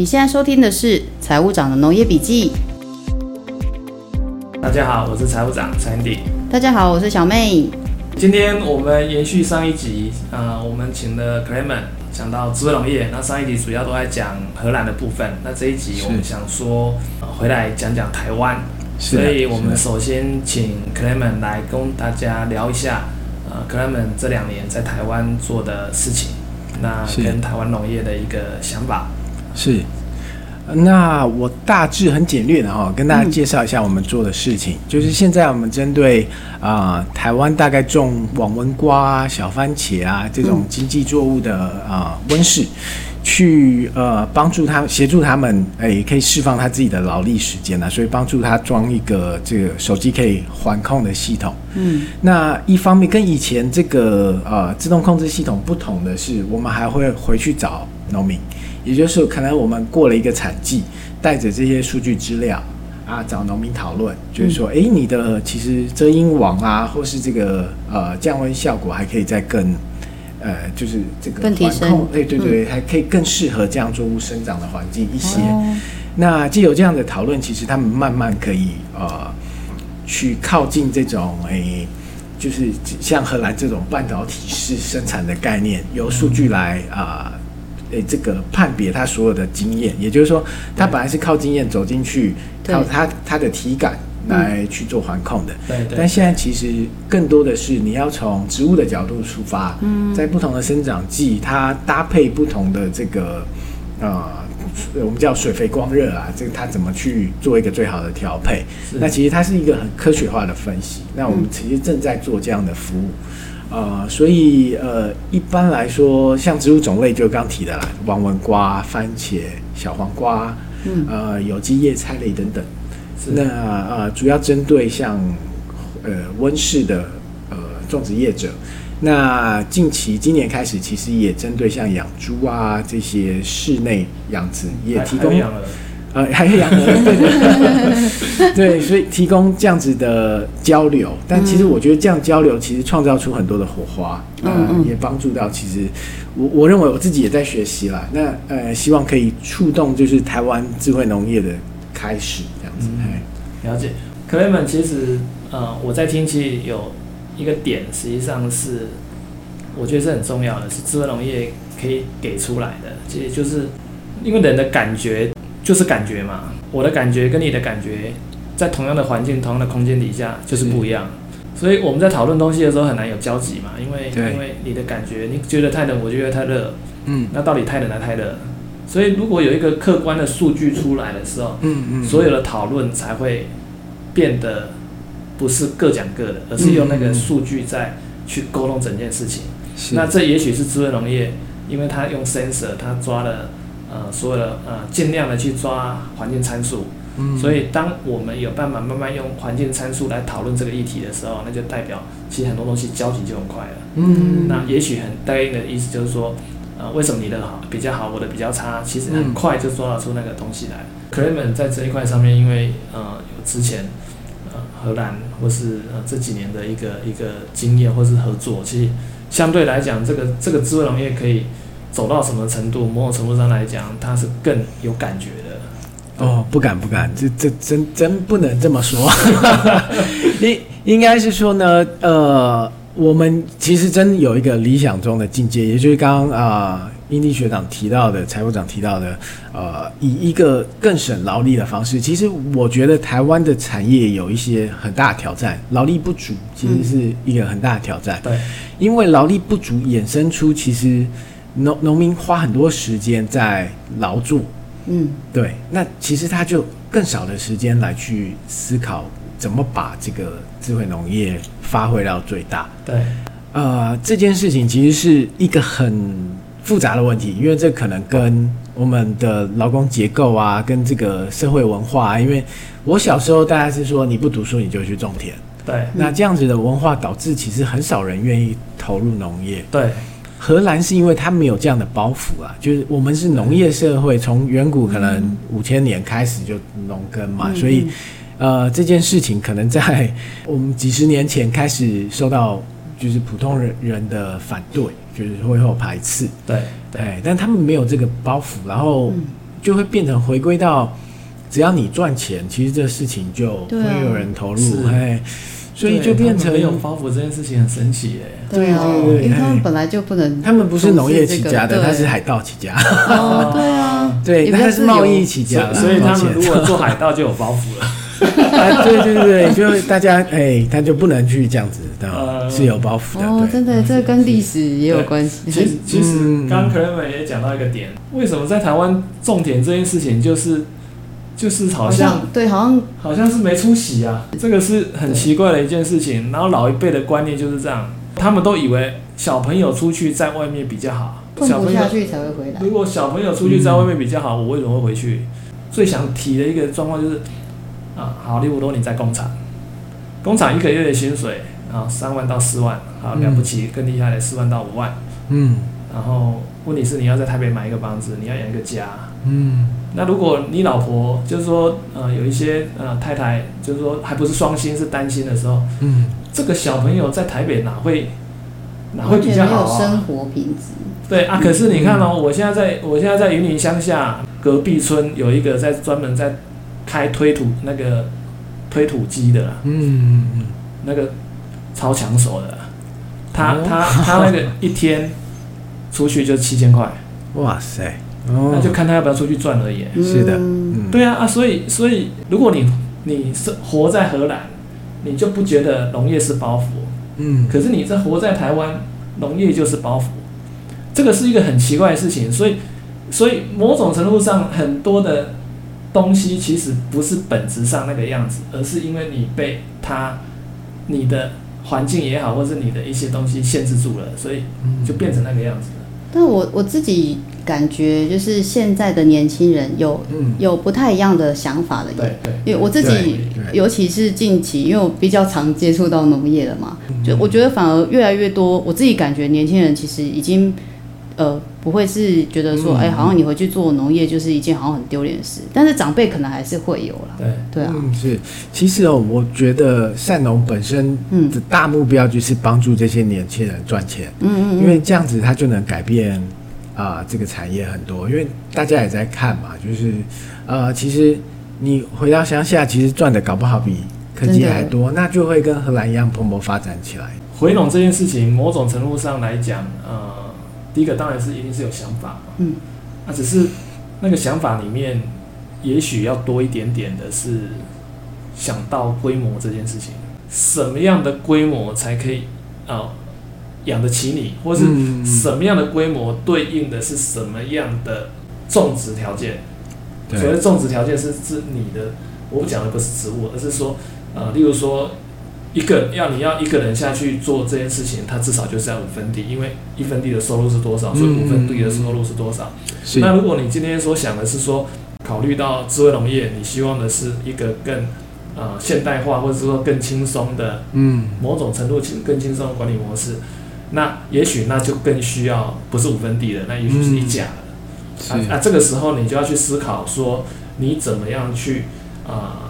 你现在收听的是财务长的农业笔记。大家好，我是财务长 Sandy。大家好，我是小妹。今天我们延续上一集，呃，我们请了 Clement 讲到智慧农业。那上一集主要都在讲荷兰的部分，那这一集我们想说、呃、回来讲讲台湾。所以我们首先请 Clement 来跟大家聊一下，呃，Clement 这两年在台湾做的事情，那跟台湾农业的一个想法。是，那我大致很简略的哈，跟大家介绍一下我们做的事情。嗯、就是现在我们针对啊、呃、台湾大概种网纹瓜、小番茄啊这种经济作物的啊、呃、温室，去呃帮助他协助他们，哎、欸，可以释放他自己的劳力时间啊，所以帮助他装一个这个手机可以环控的系统。嗯，那一方面跟以前这个呃自动控制系统不同的是，我们还会回去找农民。也就是可能我们过了一个产季，带着这些数据资料啊，找农民讨论，就是说，哎、嗯，你的其实遮阴网啊，或是这个呃降温效果还可以再更呃，就是这个提升，对对对，嗯、还可以更适合这样作物生长的环境一些。哦、那既有这样的讨论，其实他们慢慢可以呃去靠近这种哎，就是像荷兰这种半导体式生产的概念，由数据来啊。呃诶、欸，这个判别他所有的经验，也就是说，他本来是靠经验走进去，靠他他的体感来去做环控的。对，但现在其实更多的是你要从植物的角度出发，嗯，在不同的生长季，它搭配不同的这个呃，我们叫水肥光热啊，这个它怎么去做一个最好的调配？那其实它是一个很科学化的分析。那我们其实正在做这样的服务。呃，所以呃，一般来说，像植物种类就刚提的啦，网纹瓜、番茄、小黄瓜，嗯，呃，有机叶菜类等等。是那呃，主要针对像呃温室的呃种植业者。那近期今年开始，其实也针对像养猪啊这些室内养殖也提供。呃，还是养鹅，对对 对，所以提供这样子的交流，但其实我觉得这样交流其实创造出很多的火花，呃、嗯嗯，也帮助到其实我我认为我自己也在学习啦。那呃，希望可以触动就是台湾智慧农业的开始这样子。嗯、了解，Clement 其实呃我在听其实有一个点，实际上是我觉得是很重要的，是智慧农业可以给出来的，其实就是因为人的感觉。就是感觉嘛，我的感觉跟你的感觉，在同样的环境、同样的空间底下就是不一样，所以我们在讨论东西的时候很难有交集嘛，因为因为你的感觉，你觉得太冷，我觉得太热，嗯，那到底太冷还太热？所以如果有一个客观的数据出来的时候，嗯嗯，所有的讨论才会变得不是各讲各的，而是用那个数据在去沟通整件事情。那这也许是智慧农业，因为它用 sensor，它抓了。呃，所有的呃，尽量的去抓环境参数，嗯，所以当我们有办法慢慢用环境参数来讨论这个议题的时候，那就代表其实很多东西交集就很快了，嗯，那也许很大概的意思就是说，呃，为什么你的好比较好，我的比较差，其实很快就抓得出那个东西来。Clement 在这一块上面，因为呃有之前呃荷兰或是呃这几年的一个一个经验或是合作，其实相对来讲，这个这个智慧农业可以。走到什么程度？某种程度上来讲，他是更有感觉的。哦，不敢不敢，这这真真不能这么说。应应该是说呢，呃，我们其实真有一个理想中的境界，也就是刚刚啊，英弟学长提到的，财务长提到的，呃，以一个更省劳力的方式。其实我觉得台湾的产业有一些很大的挑战，劳力不足其实是一个很大的挑战。嗯、对，因为劳力不足衍生出其实。农农民花很多时间在劳作，嗯，对，那其实他就更少的时间来去思考怎么把这个智慧农业发挥到最大。对，呃，这件事情其实是一个很复杂的问题，因为这可能跟我们的劳工结构啊，跟这个社会文化啊，因为我小时候大家是说你不读书你就去种田，对，那这样子的文化导致其实很少人愿意投入农业，对。荷兰是因为它没有这样的包袱啊，就是我们是农业社会，从远古可能五千年开始就农耕嘛，所以呃这件事情可能在 我们几十年前开始受到就是普通人人的反对，就是会后排斥。对对，但他们没有这个包袱，然后就会变成回归到，只要你赚钱，其实这事情就会有人投入，所以就变成没有包袱这件事情很神奇耶。对啊，因为他们本来就不能，他们不是农业起家的，他是海盗起家。哦，对啊，对，他是贸易起家的，所以他们如果做海盗就有包袱了。啊，对对对，就大家哎，他就不能去这样子的，是有包袱的。哦，真的，这跟历史也有关系。其实，其实刚刚 Clement 也讲到一个点，为什么在台湾种田这件事情，就是就是好像对，好像好像是没出息啊，这个是很奇怪的一件事情。然后老一辈的观念就是这样，他们都以为小朋友出去在外面比较好，小朋友去才会回来。如果小朋友出去在外面比较好，我为什么会回去？最想提的一个状况就是。啊，好，例如说你在工厂，工厂一个月的薪水啊，三万到四万，好了不起，更厉害的四万到五万，嗯，然后问题是你要在台北买一个房子，你要养一个家，嗯，那如果你老婆就是说，呃，有一些呃太太就是说还不是双薪是单薪的时候，嗯，这个小朋友在台北哪会哪会比较好啊？生活品质，对啊，可是你看哦，我现在在我现在在云林乡下隔壁村有一个在专门在。开推土那个推土机的，嗯，那个超抢手的，他他他那个一天出去就七千块，哇塞，那就看他要不要出去赚而已。是的，对啊啊，所以所以如果你你是活在荷兰，你就不觉得农业是包袱，嗯，可是你在活在台湾，农业就是包袱，这个是一个很奇怪的事情，所以所以某种程度上很多的。东西其实不是本质上那个样子，而是因为你被它、你的环境也好，或是你的一些东西限制住了，所以就变成那个样子。了。但我我自己感觉，就是现在的年轻人有、嗯、有不太一样的想法的。对对。因为我自己，尤其是近期，因为我比较常接触到农业了嘛，就我觉得反而越来越多，我自己感觉年轻人其实已经。呃，不会是觉得说，哎、欸，好像你回去做农业就是一件好像很丢脸的事，但是长辈可能还是会有啦。对。对啊，嗯，是，其实哦，我觉得善农本身的大目标就是帮助这些年轻人赚钱，嗯嗯，因为这样子他就能改变啊、呃、这个产业很多，因为大家也在看嘛，就是呃，其实你回到乡下，其实赚的搞不好比科技还多，那就会跟荷兰一样蓬勃发展起来。回农这件事情，某种程度上来讲，呃。第一个当然是一定是有想法嘛，嗯，那只是那个想法里面，也许要多一点点的是想到规模这件事情，什么样的规模才可以啊养得起你，或是什么样的规模对应的是什么样的种植条件？所谓种植条件是指你的，我讲的不是植物，而是说呃，例如说。一个要你要一个人下去做这件事情，他至少就是要五分地，因为一分地的收入是多少，所以五分地的收入是多少。嗯、那如果你今天所想的是说，考虑到智慧农业，你希望的是一个更啊、呃、现代化，或者是说更轻松的，嗯，某种程度更轻松的管理模式，那也许那就更需要不是五分地的，那也许是一甲的。嗯、啊，啊，这个时候你就要去思考说，你怎么样去啊？呃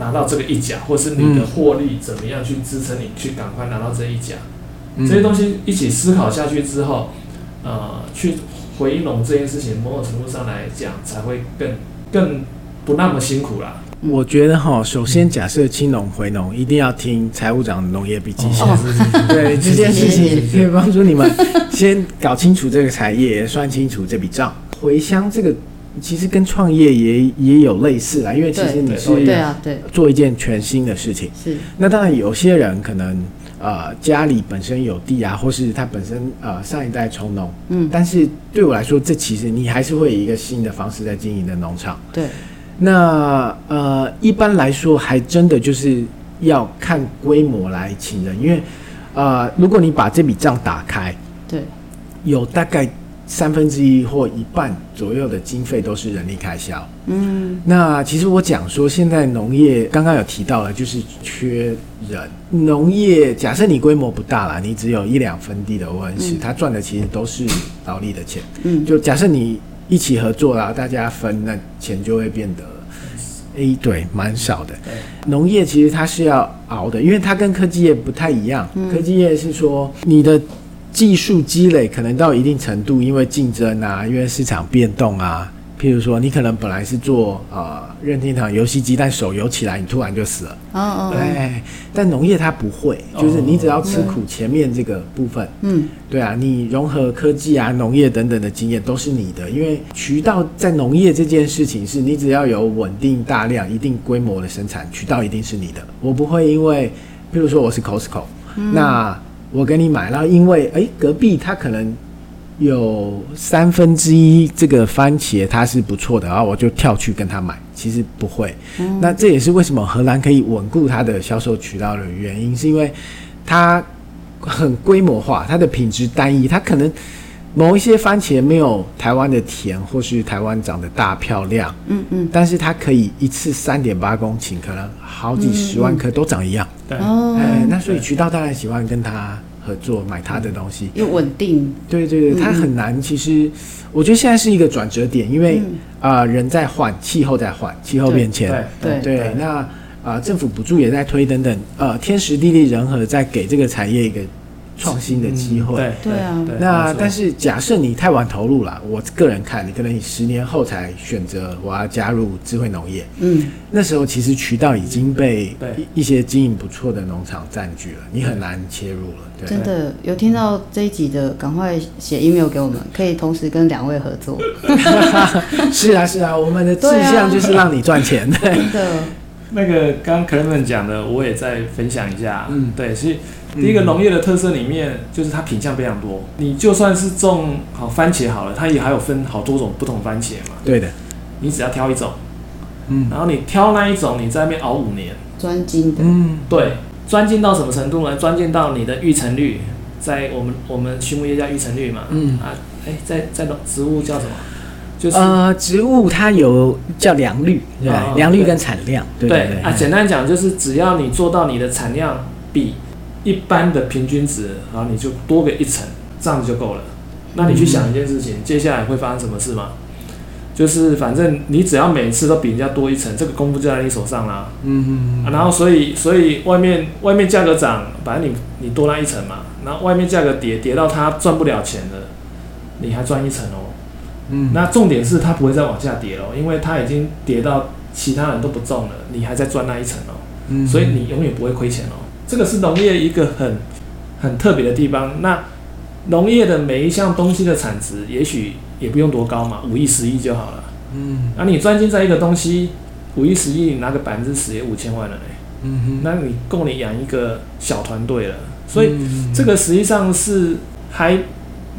拿到这个一甲，或是你的获利怎么样去支撑你去赶快拿到这一甲，嗯、这些东西一起思考下去之后，呃，去回笼这件事情，某种程度上来讲才会更更不那么辛苦啦。我觉得哈，首先假设青农回农，一定要听财务长的农业笔记先。哦、对 这件事情可以帮助你们先搞清楚这个产业，算清楚这笔账。回乡这个。其实跟创业也也有类似啦，因为其实你是对啊，对，做一件全新的事情。是。那当然，有些人可能呃家里本身有地啊，或是他本身呃上一代从农，嗯。但是对我来说，这其实你还是会以一个新的方式在经营的农场。对。那呃一般来说，还真的就是要看规模来请人，因为呃如果你把这笔账打开，对，有大概。三分之一或一半左右的经费都是人力开销。嗯，那其实我讲说，现在农业刚刚有提到了，就是缺人。农业假设你规模不大啦，你只有一两分地的温室，他赚的其实都是劳力的钱。嗯，就假设你一起合作啦，大家分，那钱就会变得，诶，对，蛮少的。农业其实它是要熬的，因为它跟科技业不太一样。科技业是说你的。技术积累可能到一定程度，因为竞争啊，因为市场变动啊，譬如说，你可能本来是做呃任天堂游戏机，但手游起来，你突然就死了。哦哦，对。但农业它不会，就是你只要吃苦，前面这个部分，嗯，对啊，你融合科技啊、农业等等的经验都是你的，因为渠道在农业这件事情是你只要有稳定大量、一定规模的生产，渠道一定是你的。我不会因为，譬如说我是 Costco，嗯，那我给你买，然后因为哎隔壁他可能。有三分之一这个番茄它是不错的，然后我就跳去跟他买。其实不会，嗯、那这也是为什么荷兰可以稳固它的销售渠道的原因，是因为它很规模化，它的品质单一，它可能某一些番茄没有台湾的甜，或是台湾长得大漂亮，嗯嗯，但是它可以一次三点八公顷，可能好几十万颗都长一样，对、嗯，哎、欸，那所以渠道当然喜欢跟他。合作买他的东西，又稳定。对对对，他很难。其实，我觉得现在是一个转折点，因为啊、呃，人在换，气候在换，气候变迁。对对对，对。那啊、呃，政府补助也在推，等等。呃，天时地利人和，在给这个产业一个。创新的机会，嗯、对对啊。那但是假设你太晚投入了，我个人看你可能你十年后才选择我要加入智慧农业，嗯，那时候其实渠道已经被一些经营不错的农场占据了，你很难切入了。对，真的有听到这一集的，赶快写 email 给我们，可以同时跟两位合作。是啊是啊，我们的志向就是让你赚钱。对啊、真的。那个刚刚 Clement 讲的，我也再分享一下。嗯，对，所以。第一个农业的特色里面，就是它品相非常多。你就算是种好番茄好了，它也还有分好多种不同番茄嘛。对的，你只要挑一种，嗯，然后你挑那一种，你在那边熬五年，专精的，嗯，对，专精到什么程度呢？专精到你的育成率，在我们我们畜牧业叫育成率嘛，嗯啊，哎，在在植物叫什么？就是呃，植物它有叫良率，对吧？良率跟产量，对对对啊，简单讲就是只要你做到你的产量比。一般的平均值，然后你就多个一层，这样子就够了。那你去想一件事情，嗯、接下来会发生什么事吗？就是反正你只要每次都比人家多一层，这个功夫就在你手上啦。嗯嗯、啊。然后所以所以外面外面价格涨，反正你你多那一层嘛。然后外面价格跌跌到它赚不了钱了，你还赚一层哦。嗯。那重点是它不会再往下跌了，因为它已经跌到其他人都不中了，你还在赚那一层哦。嗯。所以你永远不会亏钱哦。这个是农业一个很很特别的地方。那农业的每一项东西的产值，也许也不用多高嘛，五亿、十亿就好了。嗯，那你专精在一个东西，五亿、十亿，你拿个百分之十也五千万了嘞。嗯哼，那你够你养一个小团队了。所以这个实际上是还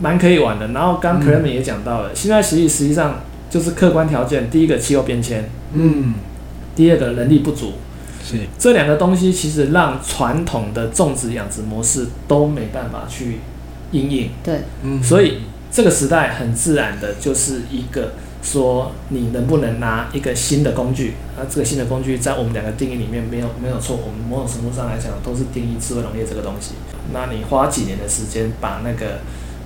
蛮可以玩的。然后刚 Clement 也讲到了，现在实际实际上就是客观条件，第一个气候变迁，嗯，第二个人力不足。这两个东西其实让传统的种植养殖模式都没办法去应应。对，嗯，所以这个时代很自然的就是一个说你能不能拿一个新的工具，那这个新的工具在我们两个定义里面没有没有错，我们某种程度上来讲都是定义智慧农业这个东西。那你花几年的时间把那个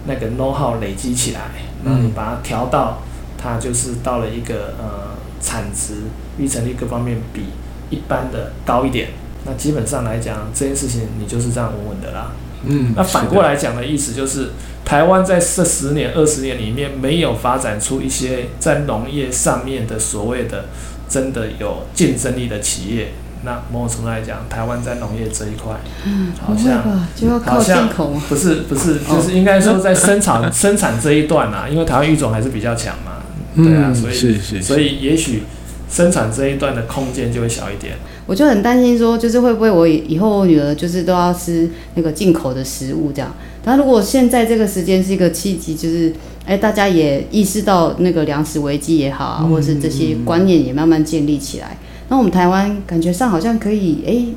那个 know how 累积起来，那你把它调到它就是到了一个呃产值、育成率各方面比。一般的高一点，那基本上来讲，这件事情你就是这样稳稳的啦。嗯，那反过来讲的意思就是，台湾在这十年、二十年里面没有发展出一些在农业上面的所谓的真的有竞争力的企业。那某种程度来讲，台湾在农业这一块，嗯，好像就要靠进口吗？不是不是，就是应该说在生产 生产这一段啊，因为台湾育种还是比较强嘛，对啊，所以是是，所以也许。生产这一段的空间就会小一点，我就很担心说，就是会不会我以后我女儿就是都要吃那个进口的食物这样。但如果现在这个时间是一个契机，就是哎，大家也意识到那个粮食危机也好啊，或者是这些观念也慢慢建立起来，那我们台湾感觉上好像可以哎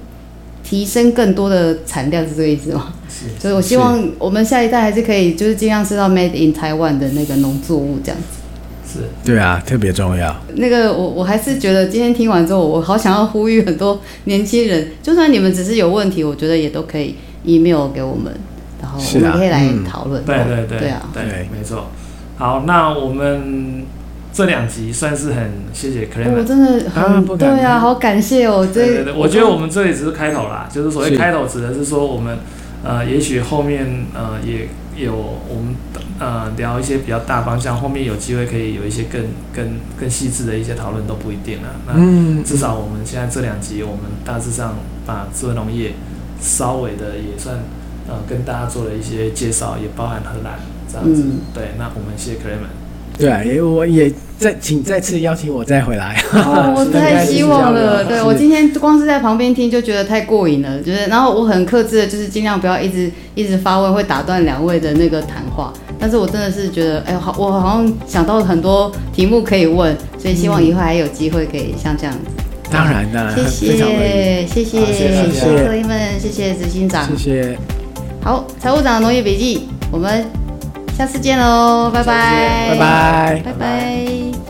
提升更多的产量，是这个意思吗？是。所以我希望我们下一代还是可以就是尽量吃到 Made in Taiwan 的那个农作物这样子。是对啊，特别重要。那个我我还是觉得今天听完之后，我好想要呼吁很多年轻人，就算你们只是有问题，我觉得也都可以 email 给我们，然后我们可以来讨论。对对对，对啊，对，没错。好，那我们这两集算是很谢谢 Clement，我真的很对啊，好感谢哦。对对对，我觉得我们这里只是开头啦，就是所谓开头指的是说我们呃，也许后面呃也。有我们呃聊一些比较大方向，后面有机会可以有一些更更更细致的一些讨论都不一定了。那至少我们现在这两集，我们大致上把智慧农业稍微的也算呃跟大家做了一些介绍，也包含荷兰这样子。嗯、对，那我们谢谢 Clement。对啊，也我也。再请再次邀请我再回来。哦，我太希望了。对，我今天光是在旁边听就觉得太过瘾了，就是然后我很克制的，就是尽量不要一直一直发问，会打断两位的那个谈话。但是我真的是觉得，哎，好，我好像想到很多题目可以问，所以希望以后还有机会可以像这样子。当然的，谢谢，谢谢，谢谢各位们，谢谢执行长，谢谢。好，财务长的农业笔记，我们。下次见喽，拜拜，拜拜，拜拜。